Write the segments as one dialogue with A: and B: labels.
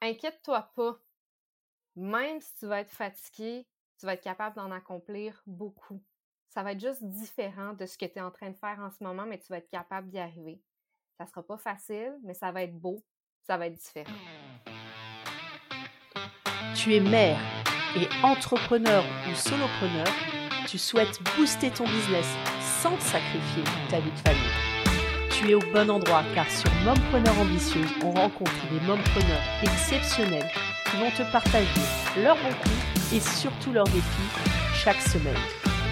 A: inquiète-toi pas. Même si tu vas être fatigué, tu vas être capable d'en accomplir beaucoup. Ça va être juste différent de ce que tu es en train de faire en ce moment, mais tu vas être capable d'y arriver. Ça sera pas facile, mais ça va être beau, ça va être différent.
B: Tu es mère et entrepreneur ou solopreneur, tu souhaites booster ton business sans sacrifier ta vie de famille. Tu es au bon endroit car sur Mompreneur Ambitieuse, on rencontre des mompreneurs exceptionnels qui vont te partager leurs bons coups et surtout leurs défis chaque semaine.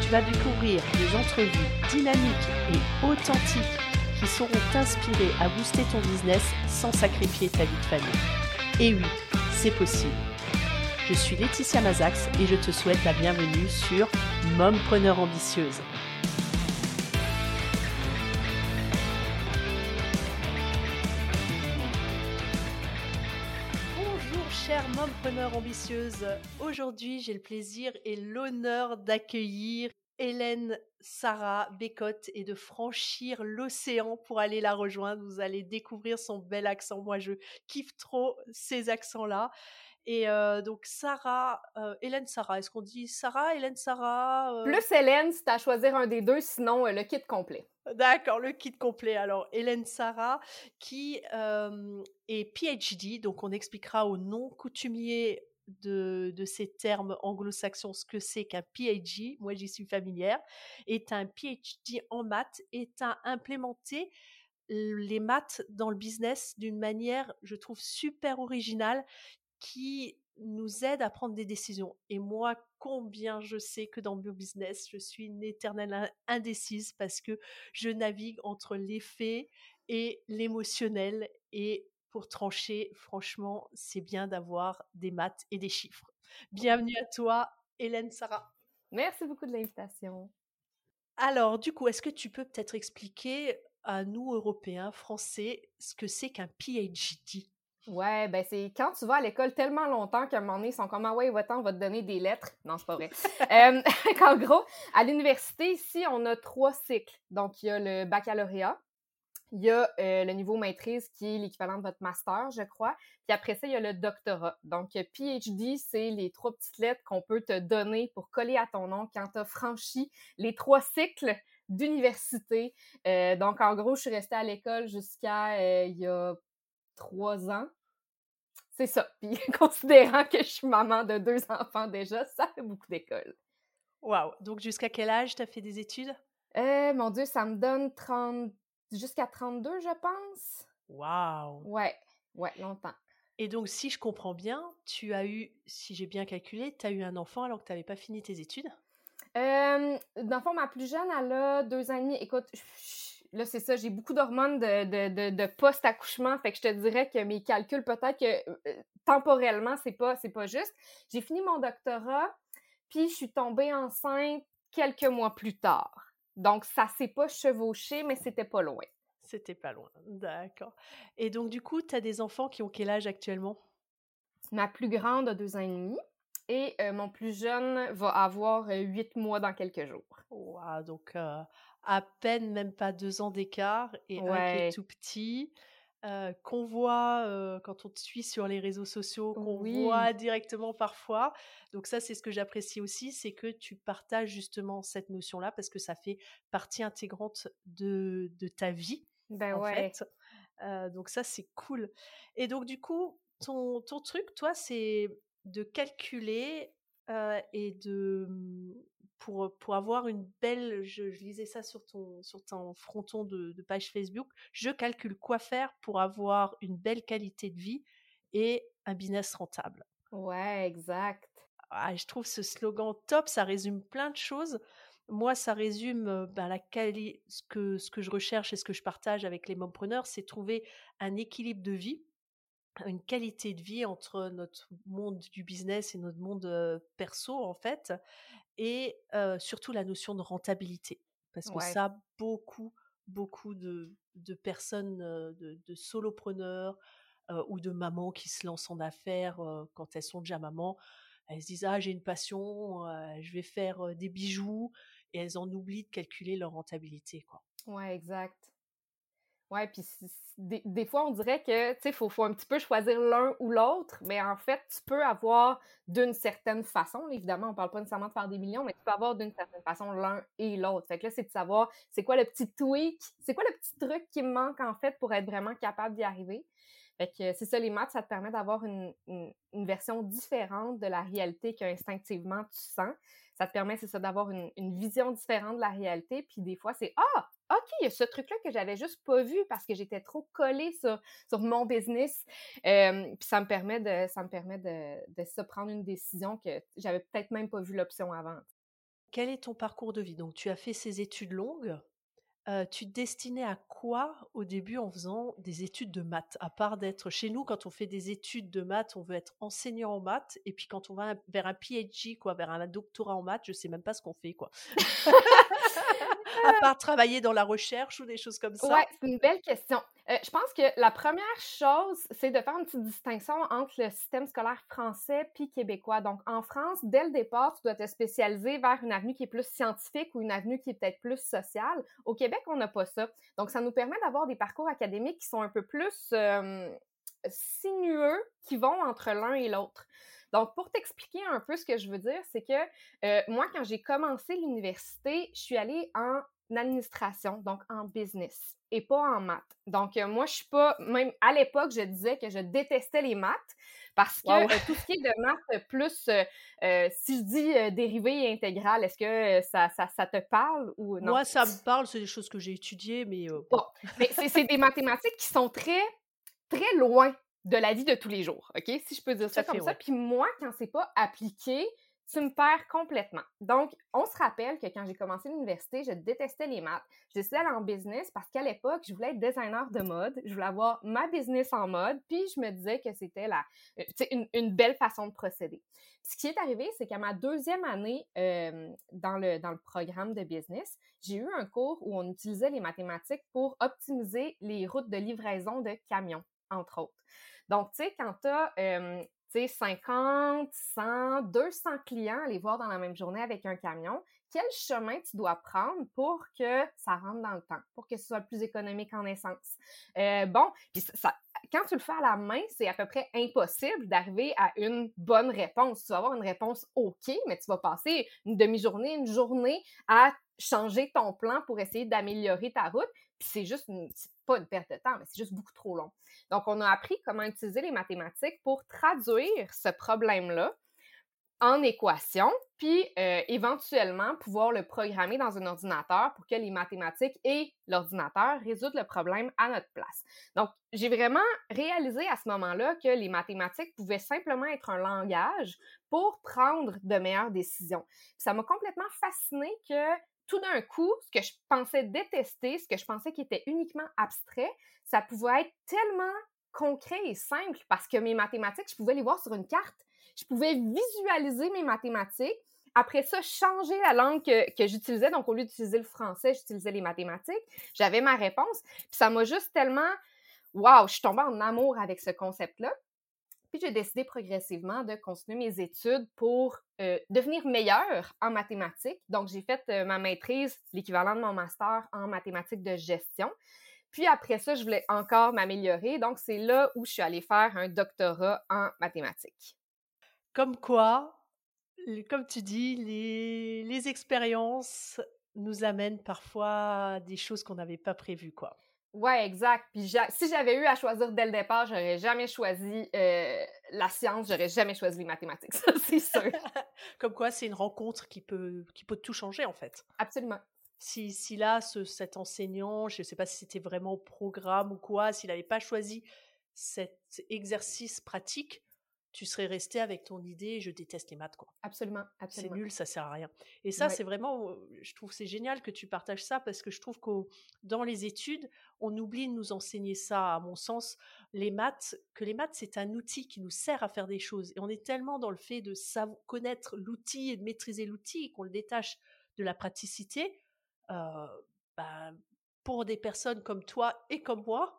B: Tu vas découvrir des entrevues dynamiques et authentiques qui sauront t'inspirer à booster ton business sans sacrifier ta vie de famille. Et oui, c'est possible. Je suis Laetitia Mazax et je te souhaite la bienvenue sur Mompreneur Ambitieuse. Ambitieuse. Aujourd'hui, j'ai le plaisir et l'honneur d'accueillir Hélène Sarah Bécotte et de franchir l'océan pour aller la rejoindre. Vous allez découvrir son bel accent. Moi, je kiffe trop ces accents-là. Et donc Sarah, Hélène Sarah, est-ce qu'on dit Sarah, Hélène Sarah
A: Plus Hélène, tu à choisir un des deux, sinon le kit complet.
B: D'accord, le kit complet. Alors Hélène Sarah, qui est PhD, donc on expliquera au non coutumier de, de, ces termes anglo-saxons ce que c'est qu'un PhD, moi j'y suis familière, est un PhD en maths, est à implémenter les maths dans le business d'une manière, je trouve, super originale qui nous aide à prendre des décisions. Et moi, combien je sais que dans mon business, je suis une éternelle indécise parce que je navigue entre les faits et l'émotionnel. Et pour trancher, franchement, c'est bien d'avoir des maths et des chiffres. Bienvenue à toi, Hélène Sarah.
A: Merci beaucoup de l'invitation.
B: Alors, du coup, est-ce que tu peux peut-être expliquer à nous, Européens, Français, ce que c'est qu'un PhD
A: Ouais, ben c'est quand tu vas à l'école tellement longtemps qu'à un moment donné, ils sont comme Ah ouais, va-t'en, on va te donner des lettres. Non, c'est pas vrai. euh, en gros, à l'université, ici, on a trois cycles. Donc, il y a le baccalauréat, il y a euh, le niveau maîtrise qui est l'équivalent de votre master, je crois. Puis après ça, il y a le doctorat. Donc, PhD, c'est les trois petites lettres qu'on peut te donner pour coller à ton nom quand tu as franchi les trois cycles d'université. Euh, donc, en gros, je suis restée à l'école jusqu'à il y a trois ans. C'est ça. Puis considérant que je suis maman de deux enfants déjà, ça fait beaucoup d'école.
B: Waouh! Donc jusqu'à quel âge tu as fait des études?
A: Euh, mon Dieu, ça me donne 30... jusqu'à 32, je pense.
B: Waouh!
A: Ouais, ouais, longtemps.
B: Et donc, si je comprends bien, tu as eu, si j'ai bien calculé, tu as eu un enfant alors que tu n'avais pas fini tes études?
A: Euh, dans le fond, ma plus jeune, elle a deux ans et demi. Écoute, là, c'est ça, j'ai beaucoup d'hormones de, de, de, post-accouchement, fait que je te dirais que mes calculs, peut-être que euh, temporellement, c'est pas, c'est pas juste. J'ai fini mon doctorat, puis je suis tombée enceinte quelques mois plus tard. Donc, ça s'est pas chevauché, mais c'était pas loin.
B: C'était pas loin, d'accord. Et donc, du coup, tu as des enfants qui ont quel âge actuellement?
A: Ma plus grande a deux ans et demi. Et euh, mon plus jeune va avoir euh, huit mois dans quelques jours.
B: Wow, donc à peine même pas deux ans d'écart et un qui est tout petit. qu'on voit quand on te suit sur les réseaux sociaux, qu'on voit directement parfois. Donc ça, c'est ce que j'apprécie aussi, c'est que tu partages justement cette notion-là parce que ça fait partie intégrante de, de ta vie.
A: Ben
B: en
A: ouais.
B: fait. donc ça, c'est cool. Et donc du coup, ton, ton truc, toi, c'est de calculer et de mmh, pour, pour avoir une belle, je, lisais ça sur ton, sur ton fronton de, page Facebook, je calcule quoi faire pour avoir une belle qualité de vie et un business rentable.
A: Ouais, exact.
B: Ah, je trouve ce slogan top, ça résume plein de choses. Moi, ça résume ben, la quali ce, que, ce que je recherche et ce que je partage avec les mompreneurs, c'est trouver un équilibre de vie une qualité de vie entre notre monde du business et notre monde perso en fait et surtout la notion de rentabilité. Parce que ça beaucoup beaucoup de, de personnes de, de solopreneurs ou de mamans qui se lancent en affaires quand elles sont déjà mamans elles se disent ah j'ai une passion je vais faire des bijoux et elles en oublient de calculer leur rentabilité quoi.
A: Ouais exact Ouais, puis des, des, fois, on dirait que, tu sais, faut, faut un petit peu choisir l'un ou l'autre, mais en fait, tu peux avoir d'une certaine façon, évidemment, on parle pas nécessairement de faire des millions, mais tu peux avoir d'une certaine façon l'un et l'autre. Fait que là, c'est de savoir c'est quoi le petit tweak, c'est quoi le petit truc qui me manque, en fait, pour être vraiment capable d'y arriver? Fait que c'est ça, les maths, ça te permet d'avoir une, une, une, version différente de la réalité qu'instinctivement tu sens. Ça te permet, c'est ça, d'avoir une, vision différente de la réalité. Puis des fois, c'est Ah, OK, il y a ce truc-là que j'avais juste pas vu parce que j'étais trop collée sur, sur mon business. Puis ça me permet de ça me permet de, de se prendre une décision que j'avais peut-être même pas vu l'option avant.
B: Quel est ton parcours de vie? Donc, tu as fait ces études longues? Euh, tu te destinais à quoi au début en faisant des études de maths À part d'être chez nous, quand on fait des études de maths, on veut être enseignant en maths. Et puis quand on va vers un PhD, quoi, vers un doctorat en maths, je sais même pas ce qu'on fait, quoi. À part travailler dans la recherche ou des choses comme ça?
A: Ouais, c'est une belle question. Euh, je pense que la première chose, c'est de faire une petite distinction entre le système scolaire français puis québécois. Donc, en France, dès le départ, tu dois te spécialiser vers une avenue qui est plus scientifique ou une avenue qui est peut-être plus sociale. Au Québec, on n'a pas ça. Donc, ça nous permet d'avoir des parcours académiques qui sont un peu plus euh, sinueux, qui vont entre l'un et l'autre. Donc, pour t'expliquer un peu ce que je veux dire, c'est que euh, moi, quand j'ai commencé l'université, je suis allée en administration, donc en business, et pas en maths. Donc, euh, moi, je suis pas, même à l'époque, je disais que je détestais les maths parce que euh, tout ce qui est de maths plus, euh, si je dis dérivé et intégral, est-ce que ça, ça, ça, te parle ou non?
B: Moi, ça me parle, c'est des choses que j'ai étudiées, mais...
A: Bon, mais c'est des mathématiques qui sont très, très loin de la vie de tous les jours, OK? Si je peux dire ça, comme ça. Puis moi, quand c'est pas appliqué, tu me perds complètement. Donc, on se rappelle que quand j'ai commencé l'université, je détestais les maths. J'ai décidé d'aller en business parce qu'à l'époque, je voulais être designer de mode. Je voulais avoir ma business en mode. Puis, je me disais que c'était la, euh, une, une, belle façon de procéder. Ce qui est arrivé, c'est qu'à ma deuxième année euh, dans, le, dans le programme de business, j'ai eu un cours où on utilisait les mathématiques pour optimiser les routes de livraison de camions, entre autres. Donc, tu sais, quand tu as euh, tu sais, 50, 100, 200 clients aller voir dans la même journée avec un camion, quel chemin tu dois prendre pour que ça rentre dans le temps, pour que ce soit plus économique en essence? Euh, bon, puis ça, quand tu le fais à la main, c'est à peu près impossible d'arriver à une bonne réponse. Tu vas avoir une réponse OK, mais tu vas passer une demi-journée, une journée à changer ton plan pour essayer d'améliorer ta route. C'est juste une, pas une perte de temps, mais c'est juste beaucoup trop long. Donc, on a appris comment utiliser les mathématiques pour traduire ce problème-là en équation, puis euh, éventuellement pouvoir le programmer dans un ordinateur pour que les mathématiques et l'ordinateur résoudent le problème à notre place. Donc, j'ai vraiment réalisé à ce moment-là que les mathématiques pouvaient simplement être un langage pour prendre de meilleures décisions. ça m'a complètement fasciné que tout d'un coup, ce que je pensais détester, ce que je pensais qui était uniquement abstrait, ça pouvait être tellement concret et simple parce que mes mathématiques, je pouvais les voir sur une carte. Je pouvais visualiser mes mathématiques. Après ça, changer la langue que, j'utilisais. Donc, au lieu d'utiliser le français, j'utilisais les mathématiques. J'avais ma réponse. Puis ça m'a juste tellement... Waouh, je suis tombée en amour avec ce concept-là. Puis j'ai décidé progressivement de continuer mes études pour euh, devenir meilleure en mathématiques. Donc j'ai fait euh, ma maîtrise, l'équivalent de mon master en mathématiques de gestion. Puis après ça, je voulais encore m'améliorer. Donc c'est là où je suis allée faire un doctorat en mathématiques.
B: Comme quoi, comme tu dis, les, les expériences nous amènent parfois à des choses qu'on n'avait pas prévues, quoi.
A: Ouais, exact. Puis si j'avais eu à choisir dès le départ, j'aurais jamais choisi euh, la science, j'aurais jamais choisi les mathématiques, ça c'est sûr.
B: Comme quoi, c'est une rencontre qui peut, qui peut tout changer en fait.
A: Absolument.
B: Si, si là, ce, cet enseignant, je ne sais pas si c'était vraiment au programme ou quoi, s'il n'avait pas choisi cet exercice pratique, tu serais resté avec ton idée je déteste les maths quoi.
A: Absolument, absolument.
B: C'est nul, ça sert à rien. Et ça c'est vraiment je trouve c'est génial que tu partages ça parce que je trouve que dans les études, on oublie de nous enseigner ça à mon sens les maths que les maths c'est un outil qui nous sert à faire des choses et on est tellement dans le fait de savoir connaître l'outil et de maîtriser l'outil qu'on le détache de la praticité euh, bah, pour des personnes comme toi et comme moi,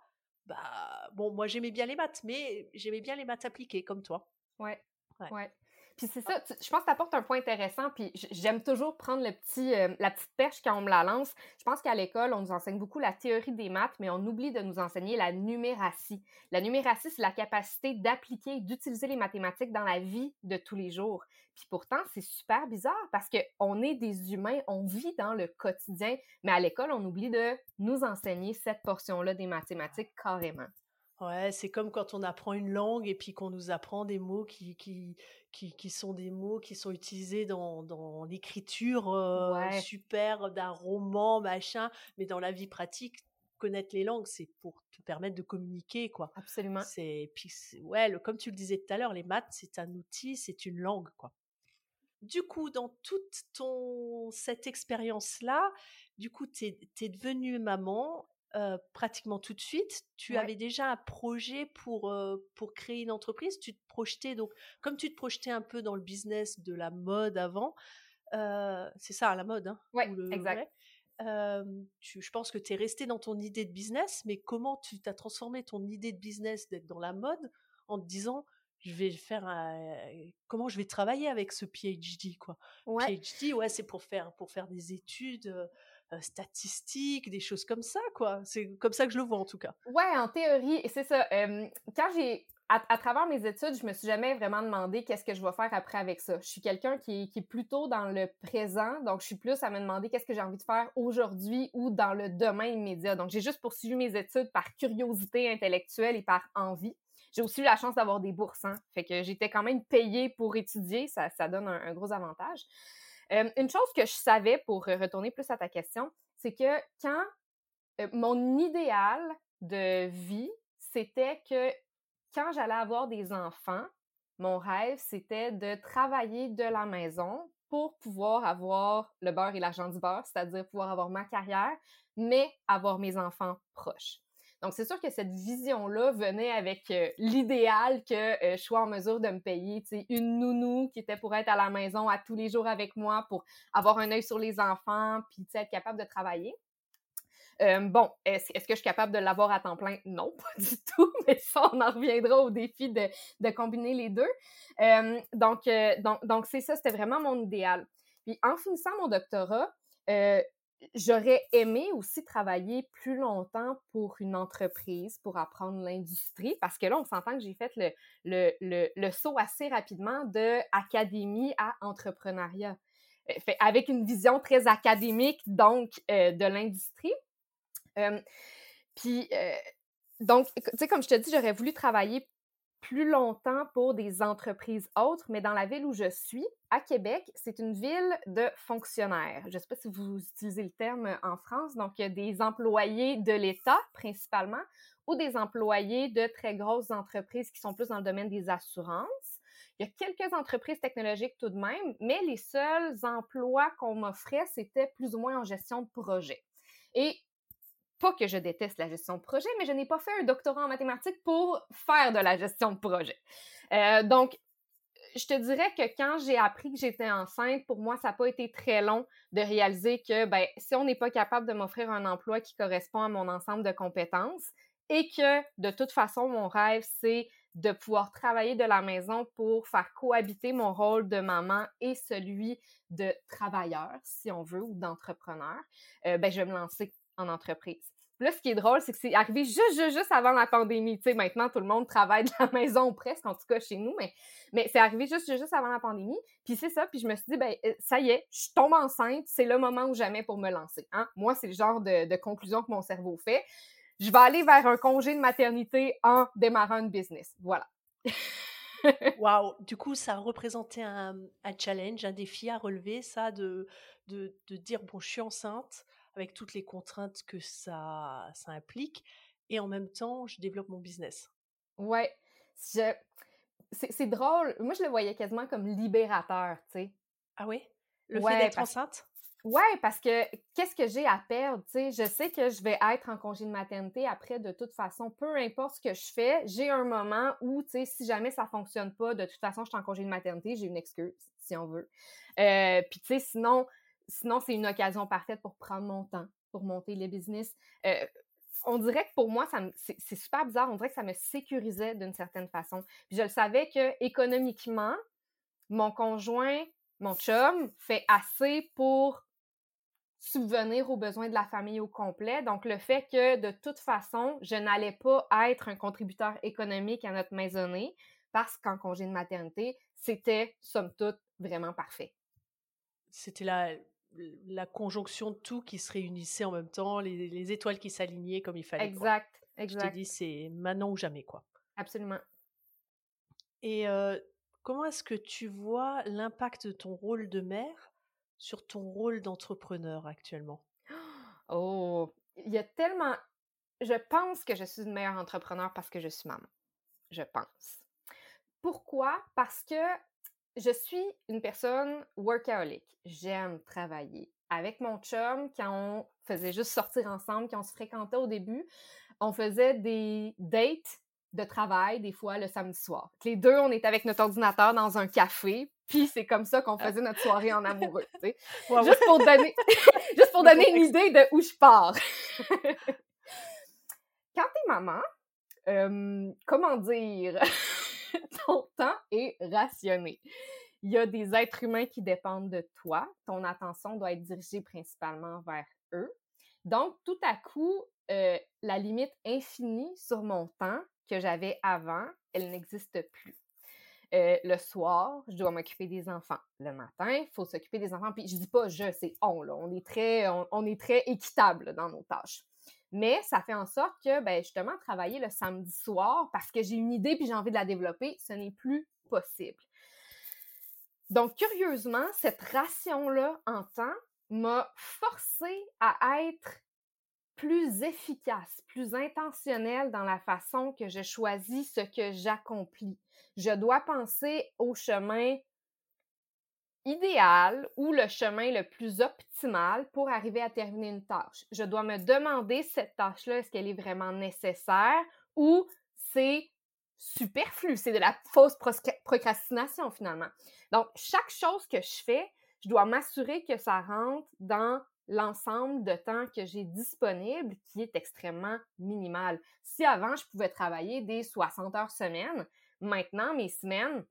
B: bah bon, moi j'aimais bien les maths, mais j'aimais bien les maths appliquées comme toi.
A: Ouais. Ouais. Puis c'est ça, je pense que tu apportes un point intéressant, puis j'aime toujours prendre le petit, euh, la petite perche quand on me la lance. Je pense qu'à l'école, on nous enseigne beaucoup la théorie des maths, mais on oublie de nous enseigner la numératie. La numératie, c'est la capacité d'appliquer, et d'utiliser les mathématiques dans la vie de tous les jours. Puis pourtant, c'est super bizarre parce qu'on est des humains, on vit dans le quotidien, mais à l'école, on oublie de nous enseigner cette portion-là des mathématiques carrément.
B: Ouais, c'est comme quand on apprend une langue et puis qu'on nous apprend des mots qui, qui, qui, sont des mots qui sont utilisés dans, dans l'écriture euh, super d'un roman, machin, mais dans la vie pratique, connaître les langues, c'est pour te permettre de communiquer, quoi.
A: Absolument.
B: C'est, puis, ouais, comme tu le disais tout à l'heure, les maths, c'est un outil, c'est une langue, quoi. Du coup, dans toute ton, cette expérience-là, du coup, tu es, es devenue maman pratiquement tout de suite. Tu avais déjà un projet pour, pour créer une entreprise. Tu te projetais, donc, comme tu te projetais un peu dans le business de la mode avant, c'est ça, la mode, hein,
A: exact.
B: je pense que tu es resté dans ton idée de business, mais comment tu t'as transformé ton idée de business d'être dans la mode en te disant je vais faire un... comment je vais travailler avec ce PhD quoi? PhD ouais c'est pour faire pour faire des études euh, statistiques, des choses comme ça, quoi. C'est comme ça que je le vois, en tout cas.
A: Ouais, en théorie, c'est ça. quand j'ai à, travers mes études, je me suis jamais vraiment demandé qu'est-ce que je vais faire après avec ça. Je suis quelqu'un qui, qui, est plutôt dans le présent, donc je suis plus à me demander qu'est-ce que j'ai envie de faire aujourd'hui ou dans le demain immédiat. Donc j'ai juste poursuivi mes études par curiosité intellectuelle et par envie. J'ai aussi eu la chance d'avoir des bourses, hein. fait que j'étais quand même payée pour étudier, ça, ça donne un gros avantage. Euh, une chose que je savais, pour retourner plus à ta question, c'est que quand euh, mon idéal de vie, c'était que quand j'allais avoir des enfants, mon rêve, c'était de travailler de la maison pour pouvoir avoir le beurre et l'argent du beurre, c'est-à-dire pouvoir avoir ma carrière, mais avoir mes enfants proches. Donc, c'est sûr que cette vision-là venait avec euh, l'idéal que euh, je sois en mesure de me payer une nounou qui était pour être à la maison à tous les jours avec moi, pour avoir un œil sur les enfants, puis être capable de travailler. Euh, bon, est-ce que je suis capable de l'avoir à temps plein? Non, pas du tout, mais ça, on en reviendra au défi de, combiner les deux. donc, donc, donc c'est ça, c'était vraiment mon idéal. Puis en finissant mon doctorat, j'aurais aimé aussi travailler plus longtemps pour une entreprise pour apprendre l'industrie parce que là, on s'entend que j'ai fait le, le, le, le, saut assez rapidement de académie à entrepreneuriat. Euh, fait, avec une vision très académique, donc, euh, de l'industrie. Euh, puis, donc, tu sais, comme je te dis, j'aurais voulu travailler plus longtemps pour des entreprises autres, mais dans la ville où je suis, à Québec, c'est une ville de fonctionnaires. Je ne sais pas si vous utilisez le terme en France, donc des employés de l'État principalement ou des employés de très grosses entreprises qui sont plus dans le domaine des assurances. Il y a quelques entreprises technologiques tout de même, mais les seuls emplois qu'on m'offrait, c'était plus ou moins en gestion de projet. Et pas que je déteste la gestion de projet, mais je n'ai pas fait un doctorat en mathématiques pour faire de la gestion de projet. Euh, donc, je te dirais que quand j'ai appris que j'étais enceinte, pour moi, ça n'a pas été très long de réaliser que ben, si on n'est pas capable de m'offrir un emploi qui correspond à mon ensemble de compétences et que de toute façon, mon rêve, c'est de pouvoir travailler de la maison pour faire cohabiter mon rôle de maman et celui de travailleur, si on veut, ou d'entrepreneur, euh, ben, je vais me lancer en entreprise. Là, ce qui est drôle, c'est que c'est arrivé juste, juste, avant la pandémie. Tu sais, maintenant, tout le monde travaille de la maison presque, en tout cas chez nous, mais, mais c'est arrivé juste, juste avant la pandémie. Puis c'est ça, puis je me suis dit, ben euh, ça y est, je tombe enceinte, c'est le moment ou jamais pour me lancer. Hein? Moi, c'est le genre de, conclusion que mon cerveau fait. Je vais aller vers un congé de maternité en démarrant une business. Voilà.
B: Waouh! Du coup, ça a représenté un, un, challenge, un défi à relever, ça, de, de, de dire, bon, je suis enceinte, avec toutes les contraintes que ça, ça implique. Et en même temps, je développe mon business.
A: Ouais. C'est drôle. Moi, je le voyais quasiment comme libérateur, tu sais.
B: Ah oui? Le fait d'être enceinte?
A: Ouais, parce que qu'est-ce que j'ai à perdre, tu sais? Je sais que je vais être en congé de maternité après, de toute façon, peu importe ce que je fais, j'ai un moment où, tu sais, si jamais ça fonctionne pas, de toute façon, je suis en congé de maternité, j'ai une excuse, si on veut. Euh, Puis, tu sais, sinon, sinon, c'est une occasion parfaite pour prendre mon temps, pour monter le business. Euh, on dirait que pour moi, c'est super bizarre. On dirait que ça me sécurisait d'une certaine façon. Puis je le savais que économiquement, mon conjoint, mon chum, fait assez pour subvenir aux besoins de la famille au complet. Donc, le fait que de toute façon, je n'allais pas être un contributeur économique à notre maisonnée parce qu'en congé de maternité, c'était, somme toute, vraiment parfait.
B: C'était la, la conjonction de tout qui se réunissait en même temps, les, étoiles qui s'alignaient comme il fallait.
A: Exact, exact.
B: Je t'ai dit, c'est maintenant ou jamais, quoi.
A: Absolument.
B: Et comment est-ce que tu vois l'impact de ton rôle de mère sur ton rôle d'entrepreneur actuellement?
A: Oh, il y a tellement... Je pense que je suis une meilleure entrepreneur parce que je suis maman. Je pense. Pourquoi? Parce que je suis une personne workaholic. J'aime travailler. Avec mon chum, quand on faisait juste sortir ensemble, quand on se fréquentait au début, on faisait des dates de travail, des fois, le samedi soir. Les deux, on était avec notre ordinateur dans un café, puis c'est comme ça qu'on ah. faisait notre soirée en amoureux, juste, Pour donner, juste pour donner une idée de où je pars. Quand t'es maman, comment dire, ton temps est rationné. Il y a des êtres humains qui dépendent de toi. Ton attention doit être dirigée principalement vers eux. Donc, tout à coup, euh, la limite infinie sur mon temps que j'avais avant, elle n'existe plus. Euh, le soir, je dois m'occuper des enfants. Le matin, il faut s'occuper des enfants. Puis je dis pas je, c'est on. On, est très, on, est très équitable dans nos tâches. Mais ça fait en sorte que, ben, justement, travailler le samedi soir parce que j'ai une idée puis j'ai envie de la développer, ce n'est plus possible. Donc, curieusement, cette ration-là en temps m'a forcé à être plus efficace, plus intentionnelle dans la façon que je choisis ce que j'accomplis. Je dois penser au chemin idéal ou le chemin le plus optimal pour arriver à terminer une tâche? Je dois me demander cette tâche-là, est-ce qu'elle est vraiment nécessaire ou c'est superflu, c'est de la fausse procrastination finalement. Donc, chaque chose que je fais, je dois m'assurer que ça rentre dans l'ensemble de temps que j'ai disponible qui est extrêmement minimal. Si avant, je pouvais travailler des 60 heures semaine, maintenant, mes semaines,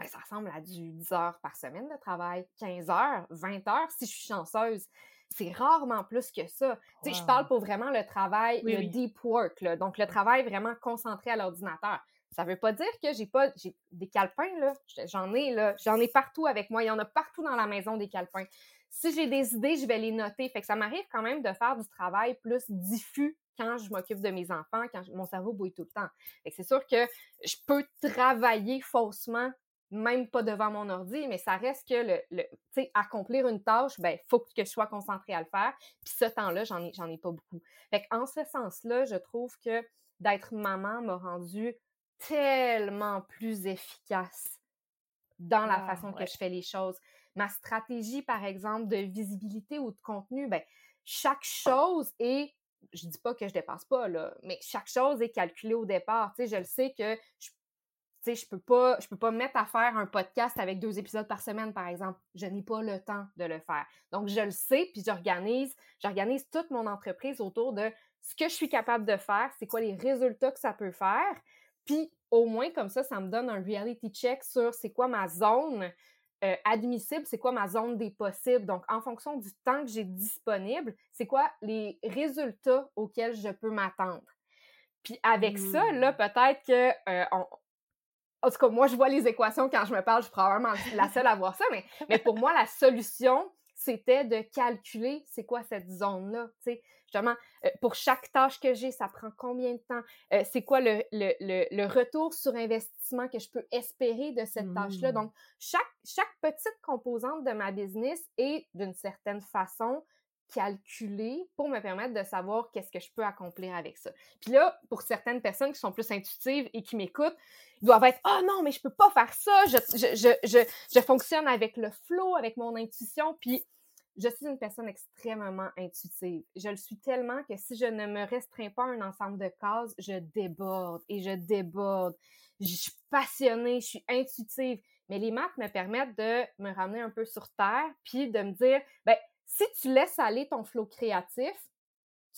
A: ben, ça ressemble à du 10 heures par semaine de travail, 15 heures, 20 heures si je suis chanceuse. C'est rarement plus que ça. Sais, je parle pour vraiment le travail, le deep work, donc le travail vraiment concentré à l'ordinateur. Ça veut pas dire que j'ai pas j'ai des calepins là, j'en ai là, j'en ai partout avec moi, il y en a partout dans la maison des calepins si j'ai des idées, je vais les noter. Fait que ça m'arrive quand même de faire du travail plus diffus quand je m'occupe de mes enfants, quand mon cerveau bouille tout le temps. Fait que c'est sûr que je peux travailler faussement, même pas devant mon ordi, mais ça reste que le, le tu sais, accomplir une tâche, ben, faut que je sois concentrée à le faire. Puis ce temps-là, j'en ai, j'en ai pas beaucoup. Fait en ce sens-là, je trouve que d'être maman m'a rendu tellement plus efficace dans la ah, façon que je fais les choses ma stratégie, par exemple, de visibilité ou de contenu, ben, chaque chose est, je dis pas que je dépasse pas, là, mais chaque chose est calculée au départ. Tu sais, je le sais que je sais, je peux pas, je peux pas me mettre à faire un podcast avec deux épisodes par semaine, par exemple. Je n'ai pas le temps de le faire. Donc, je le sais, puis j'organise, j'organise toute mon entreprise autour de ce que je suis capable de faire, c'est quoi les résultats que ça peut faire. Puis, au moins, comme ça, ça me donne un reality check sur c'est quoi ma zone euh, admissible, c'est quoi ma zone des possibles. Donc, en fonction du temps que j'ai disponible, c'est quoi les résultats auxquels je peux m'attendre. Puis avec ça, là, mmh. peut-être que euh, en tout cas, moi, je vois les équations quand je me parle, je suis probablement la seule à voir ça, mais, mais pour moi, la solution, c'était de calculer c'est quoi cette zone-là. Tu sais, justement, euh, pour chaque tâche que j'ai, ça prend combien de temps? Euh, c'est quoi le, le, le, retour sur investissement que je peux espérer de cette tâche-là? Mmh. Donc, chaque, chaque petite composante de ma business est d'une certaine façon calculée pour me permettre de savoir qu'est-ce que je peux accomplir avec ça. Puis là, pour certaines personnes qui sont plus intuitives et qui m'écoutent, ils doivent être Ah oh non, mais je peux pas faire ça, je, je, je, je, je fonctionne avec le flow, avec mon intuition, puis je suis une personne extrêmement intuitive. Je le suis tellement que si je ne me restreins pas à un ensemble de cases, je déborde et je déborde. Je suis passionnée, je suis intuitive. Mais les maths me permettent de me ramener un peu sur terre, puis de me dire, ben, si tu laisses aller ton flot créatif,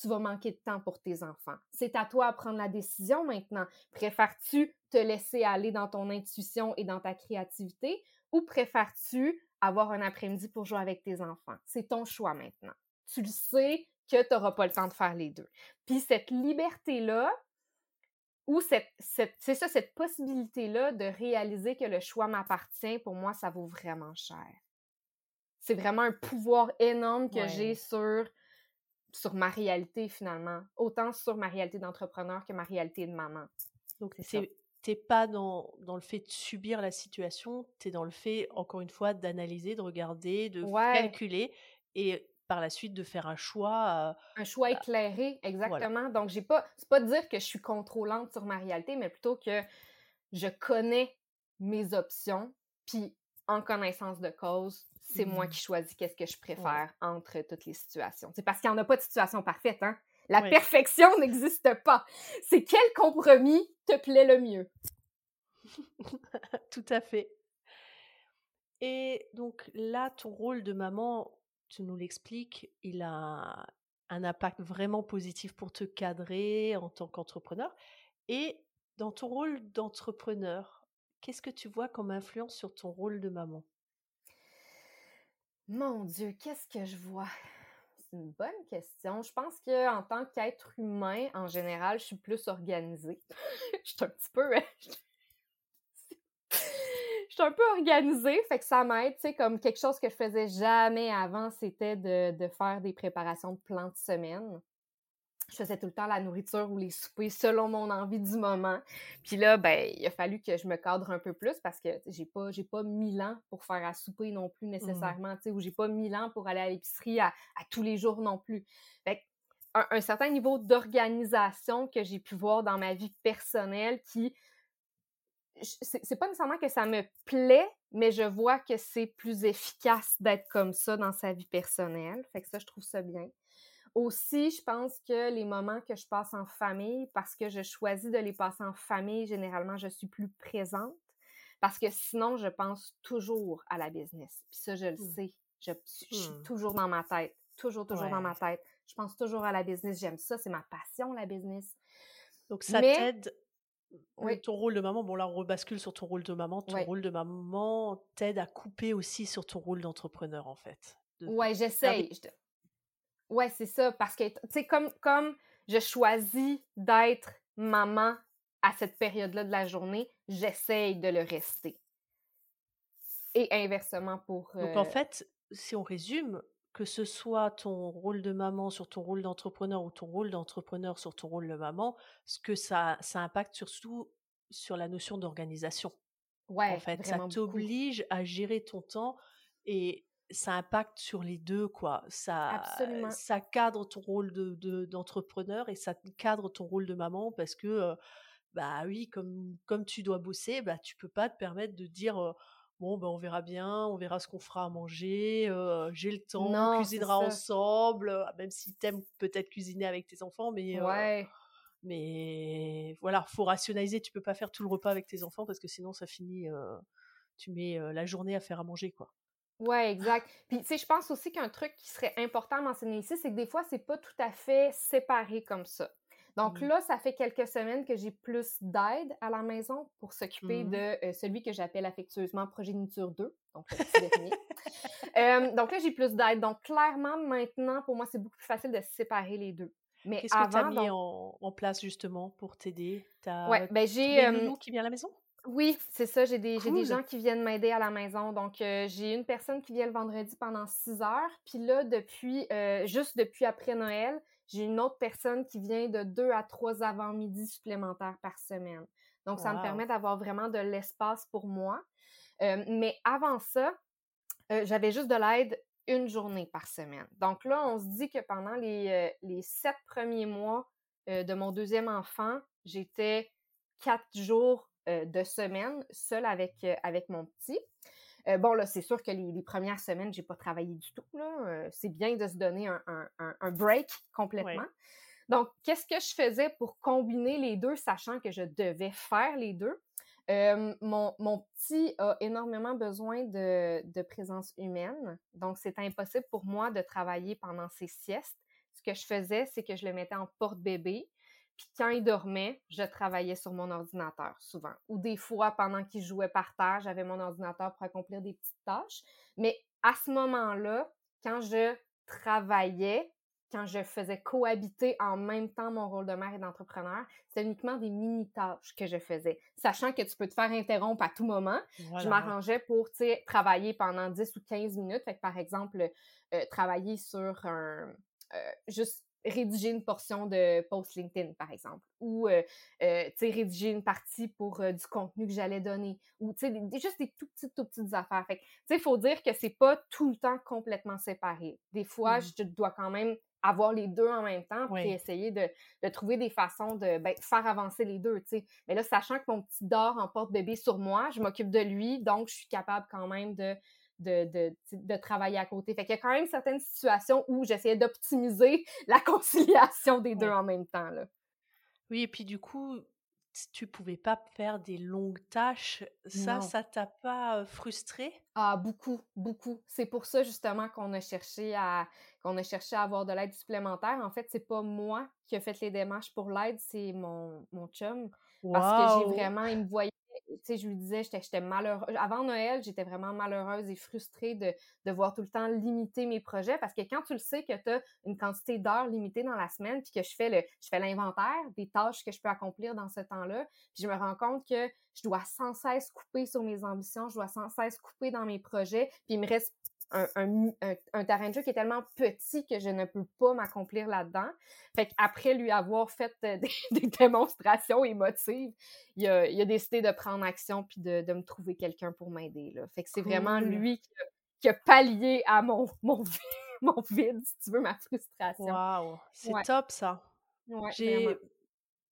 A: tu vas manquer de temps pour tes enfants. C'est à toi à prendre la décision maintenant. Préfères-tu te laisser aller dans ton intuition et dans ta créativité ou préfères-tu avoir un après-midi pour jouer avec tes enfants? C'est ton choix maintenant. Tu le sais que tu n'auras pas le temps de faire les deux. Puis cette liberté-là, ou c'est ça, cette possibilité-là de réaliser que le choix m'appartient, pour moi, ça vaut vraiment cher. C'est vraiment un pouvoir énorme que j'ai sur, sur ma réalité, finalement. Autant sur ma réalité d'entrepreneur que ma réalité de maman.
B: Donc, t'es pas dans, dans, le fait de subir la situation, tu es dans le fait, encore une fois, d'analyser, de regarder, de calculer et par la suite de faire un choix.
A: un choix bah, éclairé, exactement. Donc, j'ai pas, c'est pas de dire que je suis contrôlante sur ma réalité, mais plutôt que je connais mes options, puis en connaissance de cause, c'est moi mmh. qui choisis qu'est-ce que je préfère entre toutes les situations. C'est parce qu'il n'y en a pas de situation parfaite, hein? La perfection n'existe pas. C'est quel compromis te plaît le mieux?
B: Tout à fait. Et donc là, ton rôle de maman, tu nous l'expliques, il a un impact vraiment positif pour te cadrer en tant qu'entrepreneur. Et dans ton rôle d'entrepreneur, qu'est-ce que tu vois comme influence sur ton rôle de maman?
A: Mon Dieu, qu'est-ce que je vois? C'est une bonne question. Je pense qu'en tant qu'être humain, en général, je suis plus organisée. je suis un petit peu je suis un peu organisée, fait que ça m'aide, tu sais, comme quelque chose que je faisais jamais avant, c'était de, faire des préparations de plans de semaine. Je faisais tout le temps la nourriture ou les soupers selon mon envie du moment. Puis là, ben, il a fallu que je me cadre un peu plus parce que j'ai pas, j'ai pas mille ans pour faire à souper non plus mmh. nécessairement, tu sais, ou j'ai pas mille ans pour aller à l'épicerie à, tous les jours non plus. Fait que un, un certain niveau d'organisation que j'ai pu voir dans ma vie personnelle qui c'est pas nécessairement que ça me plaît, mais je vois que c'est plus efficace d'être comme ça dans sa vie personnelle. Fait que ça, je trouve ça bien. Aussi, je pense que les moments que je passe en famille, parce que je choisis de les passer en famille, généralement, je suis plus présente. Parce que sinon, je pense toujours à la business. Puis ça, je le mmh. sais. Je, suis mmh. toujours dans ma tête. Toujours, toujours dans ma tête. Je pense toujours à la business. J'aime ça. C'est ma passion, la business.
B: Donc, ça t'aide oui. Ton rôle de maman, bon là on rebascule sur ton rôle de maman. Ton rôle de maman t'aide à couper aussi sur ton rôle d'entrepreneur en fait.
A: Ouais, j'essaye. Ouais, c'est ça. Parce que, tu sais, comme, comme je choisis d'être maman à cette période-là de la journée, j'essaye de le rester. Et inversement pour.
B: Donc en fait, si on résume, que ce soit ton rôle de maman sur ton rôle d'entrepreneur ou ton rôle d'entrepreneur sur ton rôle de maman, ce que ça, ça impacte surtout sur la notion d'organisation. Ouais, en fait, ça t'oblige à gérer ton temps et ça impacte sur les deux, quoi. Ça, ça cadre ton rôle de, d'entrepreneur et ça cadre ton rôle de maman parce que, bah oui, comme, comme tu dois bosser, bah tu peux pas te permettre de dire bon, ben, on verra bien, on verra ce qu'on fera à manger, j'ai le temps, on cuisinera ensemble, même si t'aimes peut-être cuisiner avec tes enfants, mais ouais. mais voilà, faut rationaliser. Tu peux pas faire tout le repas avec tes enfants parce que sinon ça finit, tu mets la journée à faire à manger, quoi.
A: Ouais, exact. Puis, tu sais, je pense aussi qu'un truc qui serait important à mentionner ici, c'est que des fois, c'est pas tout à fait séparé comme ça. Donc mmh. là, ça fait quelques semaines que j'ai plus d'aide à la maison pour s'occuper mmh. de euh, celui que j'appelle affectueusement progéniture 2, donc le petit euh, donc là, j'ai plus d'aide. Donc clairement, maintenant, pour moi, c'est beaucoup plus facile de séparer les deux.
B: Mais Qu'est-ce que tu as mis en, place justement pour t'aider?
A: Ouais, ben j'ai...
B: Euh, qui vient à la maison?
A: Oui, c'est ça. J'ai des, des, gens qui viennent m'aider à la maison. Donc, euh, j'ai une personne qui vient le vendredi pendant six heures. Puis là, depuis, juste depuis après Noël, j'ai une autre personne qui vient de deux à trois avant-midi supplémentaires par semaine. Donc, ça me permet d'avoir vraiment de l'espace pour moi. Euh, mais avant ça, euh, j'avais juste de l'aide une journée par semaine. Donc là, on se dit que pendant les, euh, les sept premiers mois de mon deuxième enfant, j'étais quatre jours de semaine seule avec, avec mon petit. Euh, bon, là, c'est sûr que les, premières semaines, j'ai pas travaillé du tout. Euh, c'est bien de se donner un, break complètement. Donc, qu'est-ce que je faisais pour combiner les deux, sachant que je devais faire les deux? Euh, mon, petit a énormément besoin de, présence humaine, donc c'est impossible pour moi de travailler pendant ses siestes, ce ce que je faisais, c'est que je le mettais en porte-bébé. Puis quand il dormait, je travaillais sur mon ordinateur souvent. Ou des fois, pendant qu'il jouait par terre, j'avais mon ordinateur pour accomplir des petites tâches. Mais à ce moment-là, quand je travaillais, quand je faisais cohabiter en même temps mon rôle de mère et d'entrepreneur, c'était uniquement des mini-tâches que je faisais. Sachant que tu peux te faire interrompre à tout moment, je m'arrangeais pour travailler pendant 10 ou 15 minutes. Fait que, par exemple, euh, travailler sur un. Euh, juste rédiger une portion de post LinkedIn, par exemple, ou euh, euh rédiger une partie pour euh, du contenu que j'allais donner, ou des, juste des tout petites, tout petites affaires. Fait il faut dire que c'est pas tout le temps complètement séparé. Des fois, mmh. je dois quand même avoir les deux en même temps, puis essayer de, de, trouver des façons de ben, faire avancer les deux, sais. Mais là, sachant que mon petit dort en porte-bébé sur moi, je m'occupe de lui, donc je suis capable quand même de de, de, travailler à côté. Fait qu'il y a quand même certaines situations où j'essayais d'optimiser la conciliation des deux en même temps. Là.
B: Oui, et puis du coup, tu pouvais pas faire des longues tâches. Ça, ça t'a pas frustré?
A: Ah, beaucoup, beaucoup. C'est pour ça justement qu'on a cherché à qu'on a cherché à avoir de l'aide supplémentaire. En fait, c'est pas moi qui ai fait les démarches pour l'aide, c'est mon, mon chum. Parce que j'ai vraiment, il me voyait tu je lui disais, j'étais malheureuse. Avant Noël, j'étais vraiment malheureuse et frustrée de, de voir tout le temps limiter mes projets parce que quand tu le sais que tu as une quantité d'heures limitée dans la semaine, puis que je fais le, je fais l'inventaire des tâches que je peux accomplir dans ce temps-là, puis je me rends compte que je dois sans cesse couper sur mes ambitions, je dois sans cesse couper dans mes projets, puis il me reste un, un, terrain de jeu qui est tellement petit que je ne peux pas m'accomplir là-dedans. Fait qu'après lui avoir fait euh, des, démonstrations émotives, il a, il a, décidé de prendre action puis de, de me trouver quelqu'un pour m'aider. Fait que c'est vraiment lui qui a, pallié à mon, mon, mon vide, si tu veux, ma frustration.
B: C'est top, ça!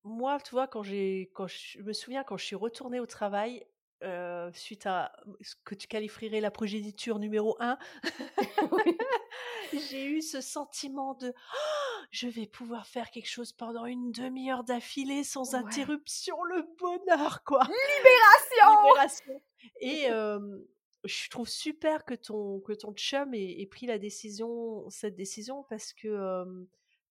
B: Moi, tu vois, quand j'ai, quand je me souviens quand je suis retournée au travail, euh, suite à ce que tu qualifierais la progéniture numéro 1, j'ai eu ce sentiment de «Oh, je vais pouvoir faire quelque chose pendant une demi-heure d'affilée sans interruption, le bonheur, quoi.
A: Libération!
B: Libération. Et je trouve super que ton, que ton chum ait, pris la décision, cette décision, parce que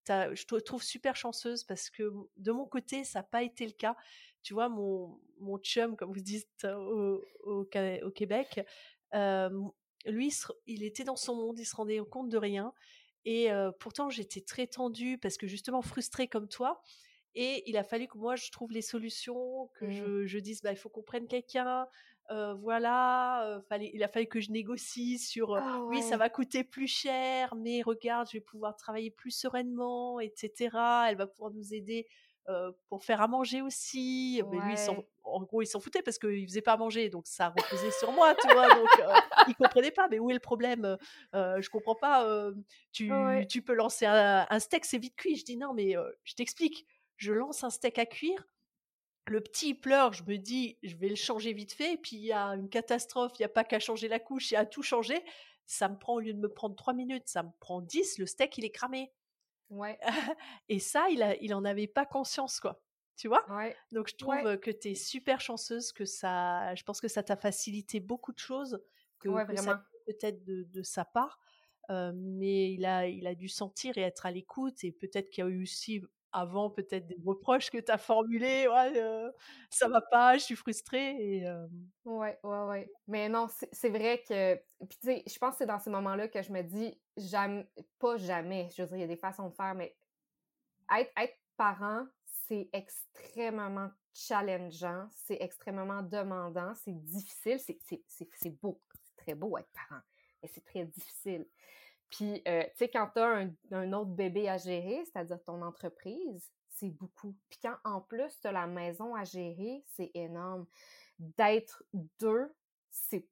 B: je te trouve super chanceuse, parce que de mon côté, ça n'a pas été le cas tu vois, mon, mon chum, comme vous dites au, au, au Québec, lui, il était dans son monde, il se rendait compte de rien. Et pourtant, j'étais très tendue parce que justement frustrée comme toi. Et il a fallu que moi, je trouve les solutions, que mmh. je, dise, bah, il faut qu'on prenne quelqu'un. voilà, fallait, il a fallu que je négocie sur ah oui, ça va coûter plus cher, mais regarde, je vais pouvoir travailler plus sereinement, etc. Elle va pouvoir nous aider pour faire à manger aussi. Mais lui, en gros, il s'en foutait parce qu'il faisait pas à manger, donc ça reposait sur moi, tu vois. Donc, il comprenait pas. Mais où est le problème Je comprends pas. tu, tu, peux lancer un, steak, c'est vite cuit. Je dis non, mais je t'explique. Je lance un steak à cuire. Le petit pleure, je me dis, je vais le changer vite fait. Et puis il y a une catastrophe, il n'y a pas qu'à changer la couche, il y a à tout changer. Ça me prend, au lieu de me prendre 3 minutes, ça me prend 10. Le steak, il est cramé.
A: Ouais.
B: Et ça, il, a, il en avait pas conscience, quoi. Tu vois? Donc, je trouve que tu es super chanceuse, que ça, je pense que ça t'a facilité beaucoup de choses, que, peut-être de, de, sa part. mais il a, il a dû sentir et être à l'écoute, et peut-être qu'il y a eu aussi avant peut-être des reproches que tu as formulés, ouais, ça va pas, je suis frustrée. Et,
A: Ouais, ouais, ouais. Mais non, c'est vrai que. Puis tu sais, je pense que c'est dans ces moments-là que je me dis, jamais, pas jamais, je veux dire, il y a des façons de faire, mais être, être parent, c'est extrêmement challengeant, c'est extrêmement demandant, c'est difficile, c'est beau, c'est très beau être parent, mais c'est très difficile. Puis, euh, tu sais, quand tu as un, autre bébé à gérer, c'est-à-dire ton entreprise, c'est beaucoup. Puis quand en plus tu as la maison à gérer, c'est énorme. D'être deux, c'est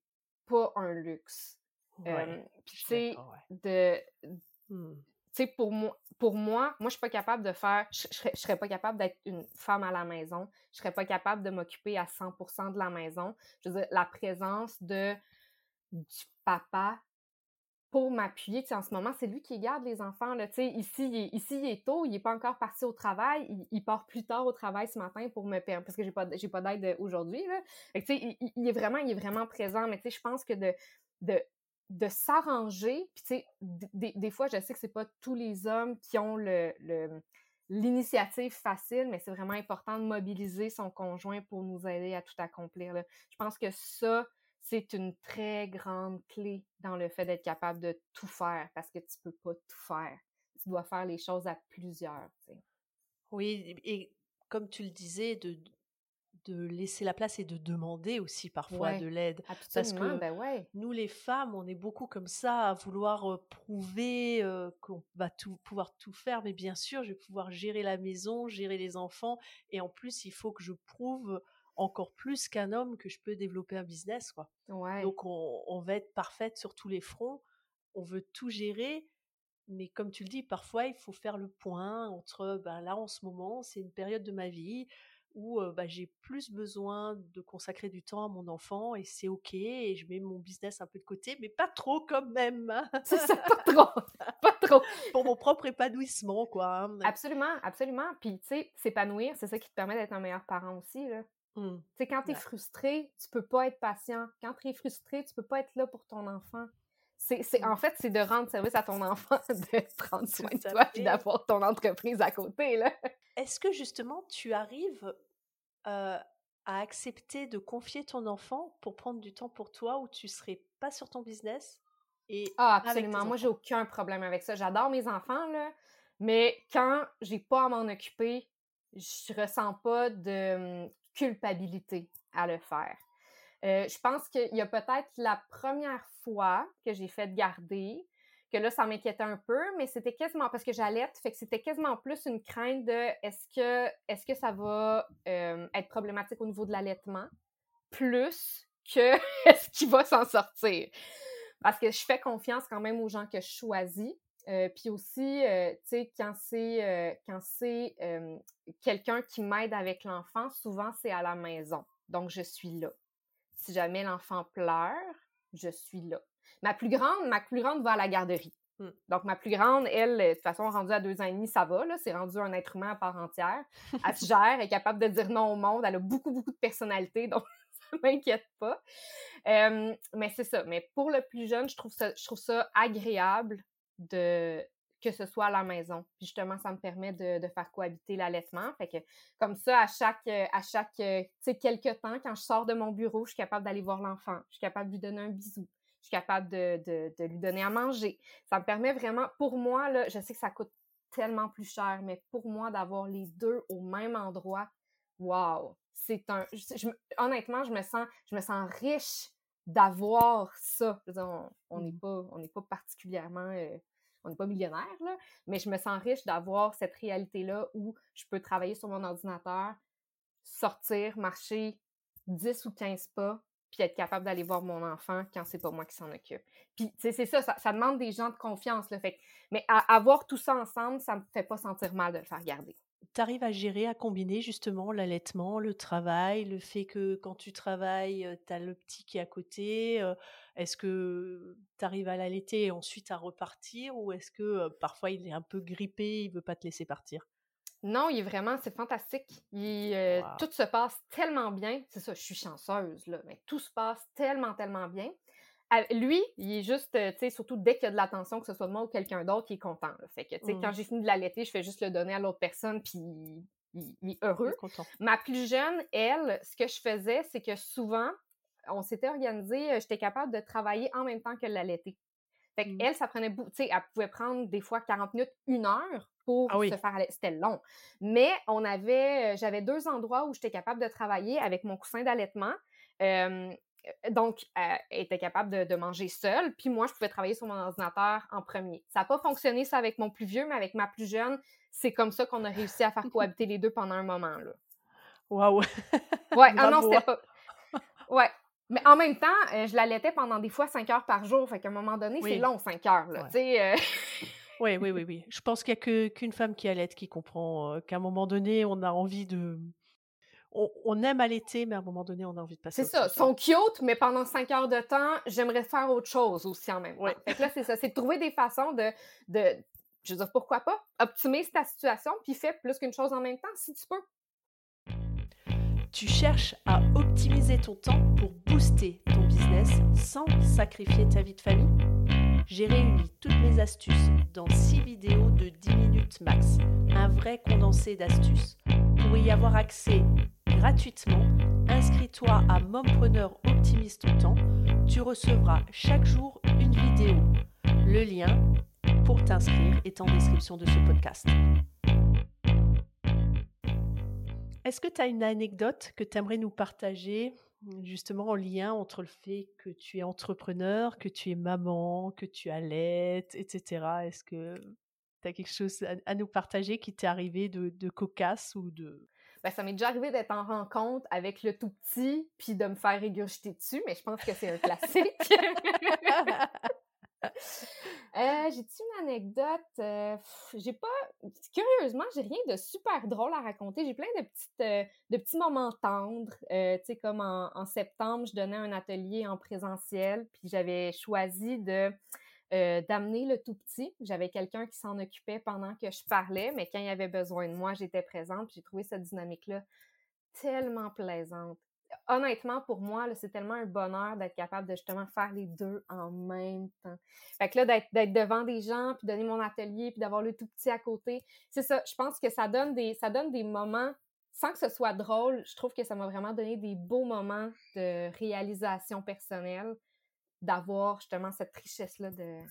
A: pas un luxe. puis tu sais, de... Mmh. Tu sais, pour moi, pour moi, moi, je suis pas capable de faire, je, je, serais, pas capable d'être une femme à la maison. Je serais pas capable de m'occuper à 100% de la maison. Je veux dire, la présence de du papa pour m'appuyer. En ce moment, c'est lui qui garde les enfants. Là, ici, il est, ici, il est tôt, il n'est pas encore parti au travail. Il, part plus tard au travail ce matin pour me permettre, parce que j'ai pas, pas d'aide aujourd'hui. Il, il, est vraiment, il est vraiment présent. Mais je pense que de, de de s'arranger. Puis, tu sais, des, fois, je sais que c'est pas tous les hommes qui ont le, l'initiative facile, mais c'est vraiment important de mobiliser son conjoint pour nous aider à tout accomplir. Je pense que ça, c'est une très grande clé dans le fait d'être capable de tout faire parce que tu peux pas tout faire. Tu dois faire les choses à plusieurs.
B: Oui, et comme tu le disais, de, de laisser la place et de demander aussi parfois de l'aide.
A: Parce que ben ouais.
B: nous, les femmes, on est beaucoup comme ça à vouloir prouver qu'on va tout, pouvoir tout faire. Mais bien sûr, je vais pouvoir gérer la maison, gérer les enfants. Et en plus, il faut que je prouve encore plus qu'un homme que je peux développer un business. Quoi. Donc, on, on va être parfaite sur tous les fronts. On veut tout gérer. Mais comme tu le dis, parfois, il faut faire le point entre, ben là, en ce moment, c'est une période de ma vie où bah, j'ai plus besoin de consacrer du temps à mon enfant et c'est ok et je mets mon business un peu de côté, mais pas trop quand même. Hein.
A: C'est ça, pas trop, pas trop.
B: Pour mon propre épanouissement, quoi. Hein,
A: absolument, absolument. Puis, tu sais, s'épanouir, c'est ça qui te permet d'être un meilleur parent aussi, là. Mmh. Tu sais, quand tu es frustré, tu peux pas être patient. Quand tu es frustré, tu peux pas être là pour ton enfant. C'est, en mmh. fait, c'est de rendre service à ton enfant, de prendre soin de toi et d'avoir ton entreprise à côté. Là.
B: Est-ce que justement tu arrives à accepter de confier ton enfant pour prendre du temps pour toi où tu serais pas sur ton business et
A: Ah, absolument. Moi, j'ai aucun problème avec ça. J'adore mes enfants, là, mais quand j'ai pas à m'en occuper, je ressens pas de mmh, culpabilité à le faire. je pense qu'il y a peut-être la première fois que j'ai fait garder, que là, ça m'inquiétait un peu, mais c'était quasiment parce que j'allaite, fait que c'était quasiment plus une crainte de est-ce que, est que ça va euh, être problématique au niveau de l'allaitement, plus que est-ce qu'il va s'en sortir. Parce que je fais confiance quand même aux gens que je choisis. Euh, puis aussi, euh, tu sais, quand c'est quand c'est quelqu'un qui m'aide avec l'enfant, souvent c'est à la maison. Donc, je suis là. Si jamais l'enfant pleure, je suis là. Ma plus grande, ma plus grande va à la garderie. Mmh. Donc, ma plus grande, elle, de toute façon, rendue à deux ans et demi, ça va, là. C'est rendu un être humain à part entière. Elle se gère, elle est capable de dire non au monde. Elle a beaucoup, beaucoup de personnalité, donc ça m'inquiète pas. mais c'est ça. Mais pour le plus jeune, je trouve ça, je trouve ça agréable de que ce soit à la maison. Justement, ça me permet de, faire cohabiter l'allaitement. Fait que comme ça, à chaque, à chaque, tu sais, quelques temps, quand je sors de mon bureau, je suis capable d'aller voir l'enfant. Je suis capable de lui donner un bisou suis capable de, lui donner à manger. Ça me permet vraiment, pour moi, je sais que ça coûte tellement plus cher, mais pour moi, d'avoir les deux au même endroit, wow! C'est un. honnêtement, je me sens, je me sens riche d'avoir ça. on n'est mmh. pas, on pas particulièrement. Euh, on n'est pas millionnaire, là, mais je me sens riche d'avoir cette réalité-là où je peux travailler sur mon ordinateur, sortir, marcher 10 ou 15 pas, puis être capable d'aller voir mon enfant quand c'est pas moi qui s'en occupe. Puis, c'est ça, ça, demande des gens de confiance, le fait. Mais avoir tout ça ensemble, ça me fait pas sentir mal de le faire garder.
B: Tu arrives à gérer, à combiner justement l'allaitement, le travail, le fait que quand tu travailles, tu as le petit qui est à côté. Est-ce que tu arrives à l'allaiter et ensuite à repartir ou est-ce que parfois il est un peu grippé, il veut pas te laisser partir?
A: Non, il est vraiment, c'est fantastique. Euh, tout se passe tellement bien. C'est ça, je suis chanceuse, là, mais tout se passe tellement, tellement bien. Lui, il est juste, euh, tu sais, surtout dès qu'il y a de l'attention, que ce soit moi ou quelqu'un d'autre, il est content. Fait que, tu sais, quand mmh. j'ai fini de l'allaiter, je fais juste le donner à l'autre personne, puis il, est heureux. Ma plus jeune, elle, ce que je faisais, c'est que souvent, on s'était organisé, euh, j'étais capable de travailler en même temps que l'allaiter. Fait mmh. qu'elle, ça prenait beaucoup, tu sais, elle pouvait prendre des fois 40 minutes, une heure pour ah se faire C'était long. Mais on avait, euh, j'avais deux endroits où j'étais capable de travailler avec mon coussin d'allaitement. Donc, elle était capable de, manger seule. Puis moi, je pouvais travailler sur mon ordinateur en premier. Ça n'a pas fonctionné, ça, avec mon plus vieux, mais avec ma plus jeune, c'est comme ça qu'on a réussi à faire cohabiter les deux pendant un moment. Là.
B: Waouh!
A: Ouais, ah non, c'était pas. Ouais. Mais en même temps, euh, je l'allaitais pendant des fois cinq heures par jour. Fait qu'à un moment donné, c'est long, cinq heures. Là, euh,
B: Oui, oui, oui, oui. Je pense qu'il n'y a qu'une femme qui allaite qui comprend qu'à un moment donné, on a envie de. On, aime allaiter, mais à un moment donné, on a envie de passer.
A: C'est ça. Sont cute, mais pendant cinq heures de temps, j'aimerais faire autre chose aussi en même temps. Fait que là, c'est ça. C'est de trouver des façons de, de. Je veux dire, pourquoi pas? Optimiser ta situation, puis fais plus qu'une chose en même temps si tu peux.
B: Tu cherches à optimiser ton temps pour booster ton business sans sacrifier ta vie de famille? J'ai réuni toutes mes astuces dans 6 vidéos de 10 minutes max, un vrai condensé d'astuces. Pour y avoir accès gratuitement, inscris-toi à Mompreneur Optimise ton temps. Tu recevras chaque jour une vidéo. Le lien pour t'inscrire est en description de ce podcast. Est-ce que tu as une anecdote que tu aimerais nous partager, justement en lien entre le fait que tu es entrepreneur, que tu es maman, que tu allaites, etc. Est-ce que tu as quelque chose à, nous partager qui t'est arrivé de, cocasse ou de...
A: Ben, ça m'est déjà arrivé d'être en rencontre avec le tout petit puis de me faire régurgiter dessus, mais je pense que c'est un classique. Euh, j'ai-tu une anecdote? Euh, j'ai pas. Curieusement, j'ai rien de super drôle à raconter. J'ai plein de, petites, euh, de petits moments tendres. tu sais, comme en, septembre, je donnais un atelier en présentiel, puis j'avais choisi d'amener le tout petit. J'avais quelqu'un qui s'en occupait pendant que je parlais, mais quand il y avait besoin de moi, j'étais présente. J'ai trouvé cette dynamique-là tellement plaisante honnêtement, pour moi, c'est tellement un bonheur d'être capable de justement faire les deux en même temps. Fait que là, d'être devant des gens, puis donner mon atelier, puis d'avoir le tout petit à côté, c'est ça. Je pense que ça donne des, ça donne des moments, sans que ce soit drôle, je trouve que ça m'a vraiment donné des beaux moments de réalisation personnelle, d'avoir justement cette richesse-là de,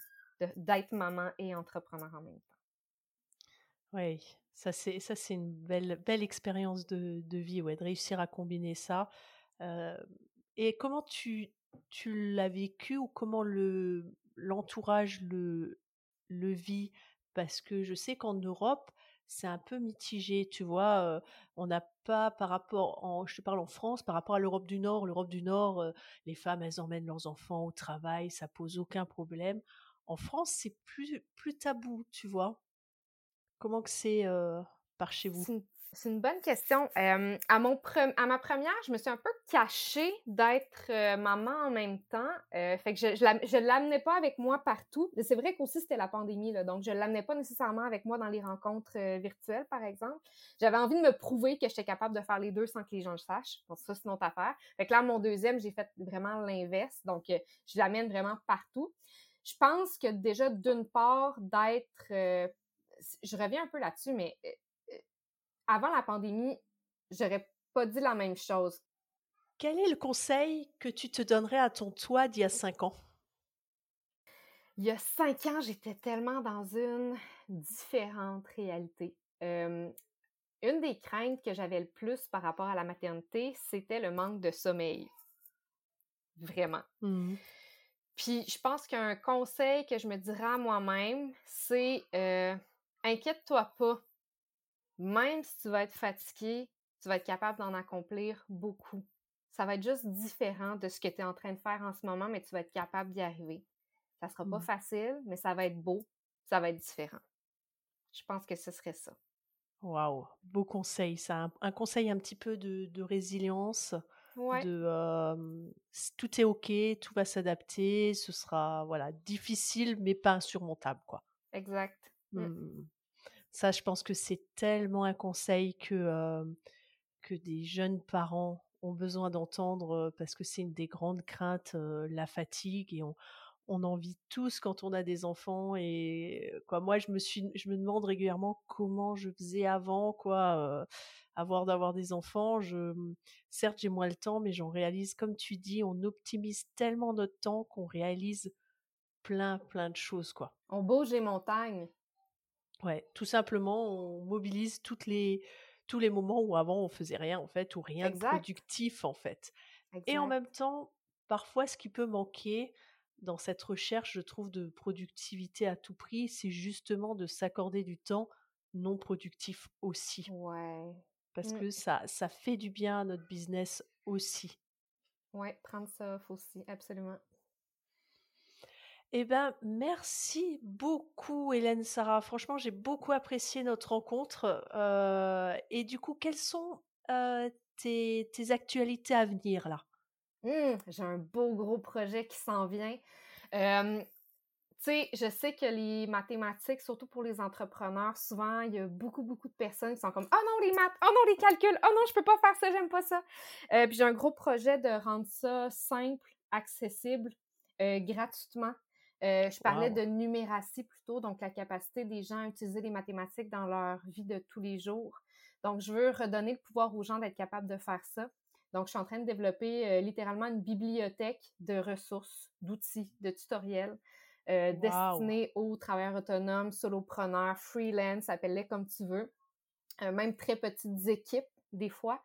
A: d'être maman et entrepreneur en même temps.
B: Oui, ça c'est ça c'est une belle belle expérience de, de vie, ouais, de réussir à combiner ça et comment tu, tu l'as vécu ou comment le l'entourage le, le vit? Parce que je sais qu'en Europe, c'est un peu mitigé, tu vois. on n'a pas par rapport, en, je te parle en France, par rapport à l'Europe du Nord. L'Europe du Nord, les femmes, elles emmènent leurs enfants au travail, ça pose aucun problème. En France, c'est plus plus tabou, tu vois? Comment que c'est par chez vous?
A: C'est une bonne question. à, mon à ma première, je me suis un peu cachée d'être maman en même temps. fait que je ne l'amenais pas avec moi partout. C'est vrai qu'aussi c'était la pandémie, donc je ne l'amenais pas nécessairement avec moi dans les rencontres virtuelles, par exemple. J'avais envie de me prouver que j'étais capable de faire les deux sans que les gens le sachent. Ça, c'est une autre affaire. Fait que là, mon deuxième, j'ai fait vraiment l'inverse. Donc, je l'amène vraiment partout. Je pense que déjà, d'une part, d'être... je reviens un peu là-dessus, mais avant la pandémie, j'aurais pas dit la même chose.
B: Quel est le conseil que tu te donnerais à ton toi d'il y a cinq ans?
A: Il y a cinq ans, j'étais tellement dans une différente réalité. une des craintes que j'avais le plus par rapport à la maternité, c'était le manque de sommeil. Vraiment. Mmh Puis je pense qu'un conseil que je me dirais à moi-même, c'est inquiète-toi pas même si tu vas être fatigué, tu vas être capable d'en accomplir beaucoup. Ça va être juste différent de ce que tu es en train de faire en ce moment, mais tu vas être capable d'y arriver. Ça sera pas mmh. facile, mais ça va être beau, ça va être différent. Je pense que ce serait ça.
B: Waouh, beau conseil, ça. Un, conseil un petit peu de, résilience, de tout est ok, tout va s'adapter, ce sera voilà difficile mais pas insurmontable quoi.
A: Exact. Mmh.
B: Mmh, ça, je pense que c'est tellement un conseil que, que des jeunes parents ont besoin d'entendre parce que c'est une des grandes craintes, la fatigue et on, on en vit tous quand on a des enfants et quoi. Moi je me suis je me demande régulièrement comment je faisais avant quoi avoir d'avoir des enfants. Je mmh, certes j'ai moins le temps mais j'en réalise comme tu dis on optimise tellement notre temps qu'on réalise plein plein de choses quoi.
A: On bouge les montagnes
B: Ouais, tout simplement, on mobilise toutes les, tous les moments où avant on faisait rien en fait, ou rien de productif en fait. Et en même temps, parfois, ce qui peut manquer dans cette recherche, je trouve, de productivité à tout prix, c'est justement de s'accorder du temps non productif aussi.
A: Ouais.
B: Parce mmh. que ça, ça fait du bien à notre business aussi.
A: Ouais, prendre ça off aussi, absolument.
B: Eh ben, merci beaucoup, Hélène Sarah. Franchement, j'ai beaucoup apprécié notre rencontre. Euh, et du coup, quelles sont euh, tes, actualités à venir là?
A: Mmh, J'ai un beau gros projet qui s'en vient. tu sais, je sais que les mathématiques, surtout pour les entrepreneurs, souvent, il y a beaucoup, beaucoup de personnes qui sont comme « Oh non, les maths! Oh non, les calculs! Oh non, je peux pas faire ça, j'aime pas ça! Euh, Puis j'ai un gros projet de rendre ça simple, accessible, gratuitement. Euh, je parlais de numératie plutôt, donc la capacité des gens à utiliser les mathématiques dans leur vie de tous les jours. Donc, je veux redonner le pouvoir aux gens d'être capables de faire ça. Donc, je suis en train de développer euh, littéralement une bibliothèque de ressources, d'outils, de tutoriels euh, destinés aux travailleurs autonomes, solopreneurs, freelance, appelle-les comme tu veux, même très petites équipes des fois.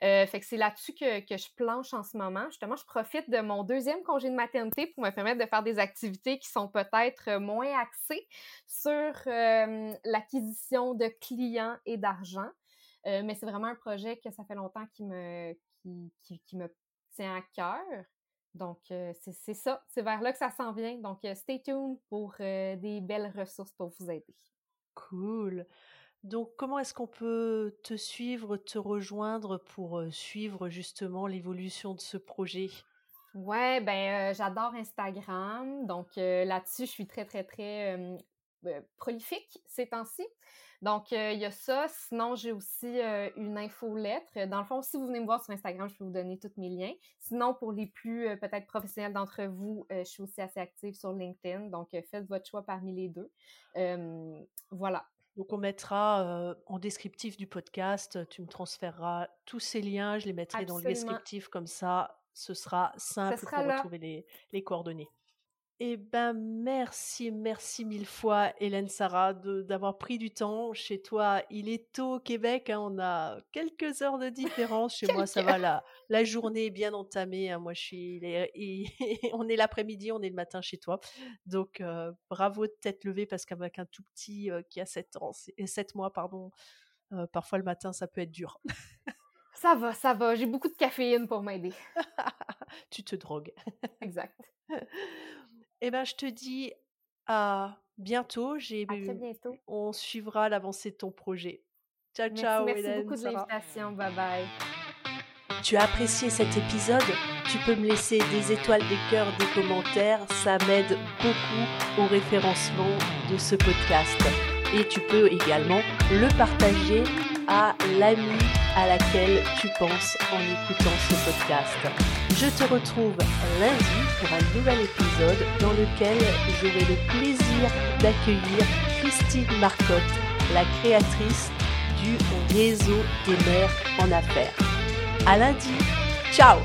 A: fait que c'est là-dessus que, je planche en ce moment. Justement, je profite de mon deuxième congé de maternité pour me permettre de faire des activités qui sont peut-être moins axées sur l'acquisition de clients et d'argent. mais c'est vraiment un projet que ça fait longtemps qui me, qui, me tient à cœur. Donc, euh, c'est ça, c'est vers là que ça s'en vient. Donc, euh, stay tuned pour euh, des belles ressources pour vous aider.
B: Cool. Donc, comment est-ce qu'on peut te suivre, te rejoindre pour suivre justement l'évolution de ce projet?
A: Ouais, ben j'adore Instagram. Donc là-dessus, je suis très, très, très prolifique ces temps-ci. Donc, il y a ça. Sinon, j'ai aussi une infolettre. Dans le fond, si vous venez me voir sur Instagram, je peux vous donner tous mes liens. Sinon, pour les plus peut-être professionnels d'entre vous, je suis aussi assez active sur LinkedIn. Donc, faites votre choix parmi les deux. voilà.
B: Donc, on mettra en descriptif du podcast, tu me transféreras tous ces liens, je les mettrai dans le descriptif comme ça, ce sera simple pour retrouver les coordonnées. Eh ben, merci, merci mille fois, Hélène Sarah, d'avoir pris du temps chez toi. Il est tôt au Québec, hein, on a quelques heures de différence. Chez moi, ça va, la, la journée est bien entamée. Hein. moi, je suis, on est l'après-midi, on est le matin chez toi. Donc, euh, bravo de t'être levé parce qu'avec un tout petit euh, qui a 7 ans, 7 mois, pardon, euh, parfois le matin, ça peut être dur.
A: ça va, ça va. J'ai beaucoup de caféine pour m'aider.
B: tu te drogues.
A: exact.
B: Eh ben, je te dis à bientôt.
A: J'ai à très bientôt.
B: On suivra l'avancée de ton projet.
A: Ciao, ciao, merci Hélène. Merci beaucoup de l'invitation. Bye bye.
B: Tu as apprécié cet épisode? Tu peux me laisser des étoiles, des cœurs, des commentaires. Ça m'aide beaucoup au référencement de ce podcast. Et tu peux également le partager à l'ami à laquelle tu penses en écoutant ce podcast. Je te retrouve lundi pour un nouvel épisode dans lequel j'aurai le plaisir d'accueillir Christine Marcotte, la créatrice du réseau des mères en affaires. À lundi. Ciao